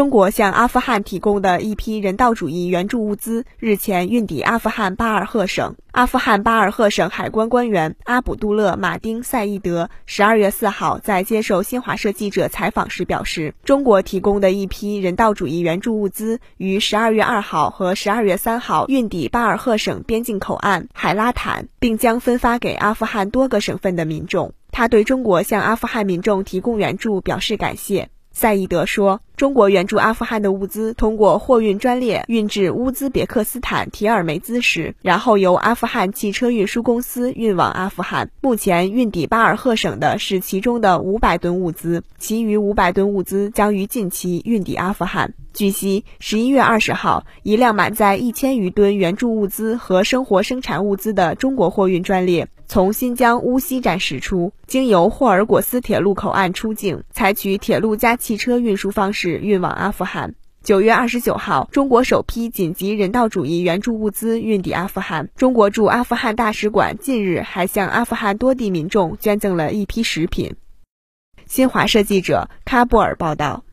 中国向阿富汗提供的一批人道主义援助物资日前运抵阿富汗巴尔赫省。阿富汗巴尔赫省海关官员阿卜杜勒·马丁·赛义德十二月四号在接受新华社记者采访时表示，中国提供的一批人道主义援助物资于十二月二号和十二月三号运抵巴尔赫省边境口岸海拉坦，并将分发给阿富汗多个省份的民众。他对中国向阿富汗民众提供援助表示感谢。赛义德说，中国援助阿富汗的物资通过货运专列运至乌兹别克斯坦提尔梅兹时，然后由阿富汗汽车运输公司运往阿富汗。目前运抵巴尔赫省的是其中的五百吨物资，其余五百吨物资将于近期运抵阿富汗。据悉，十一月二十号，一辆满载一千余吨援助物资和生活生产物资的中国货运专列从新疆乌西站驶出，经由霍尔果斯铁路口岸出境，采取铁路加汽车运输方式运往阿富汗。九月二十九号，中国首批紧急人道主义援助物资运抵阿富汗。中国驻阿富汗大使馆近日还向阿富汗多地民众捐赠了一批食品。新华社记者喀布尔报道。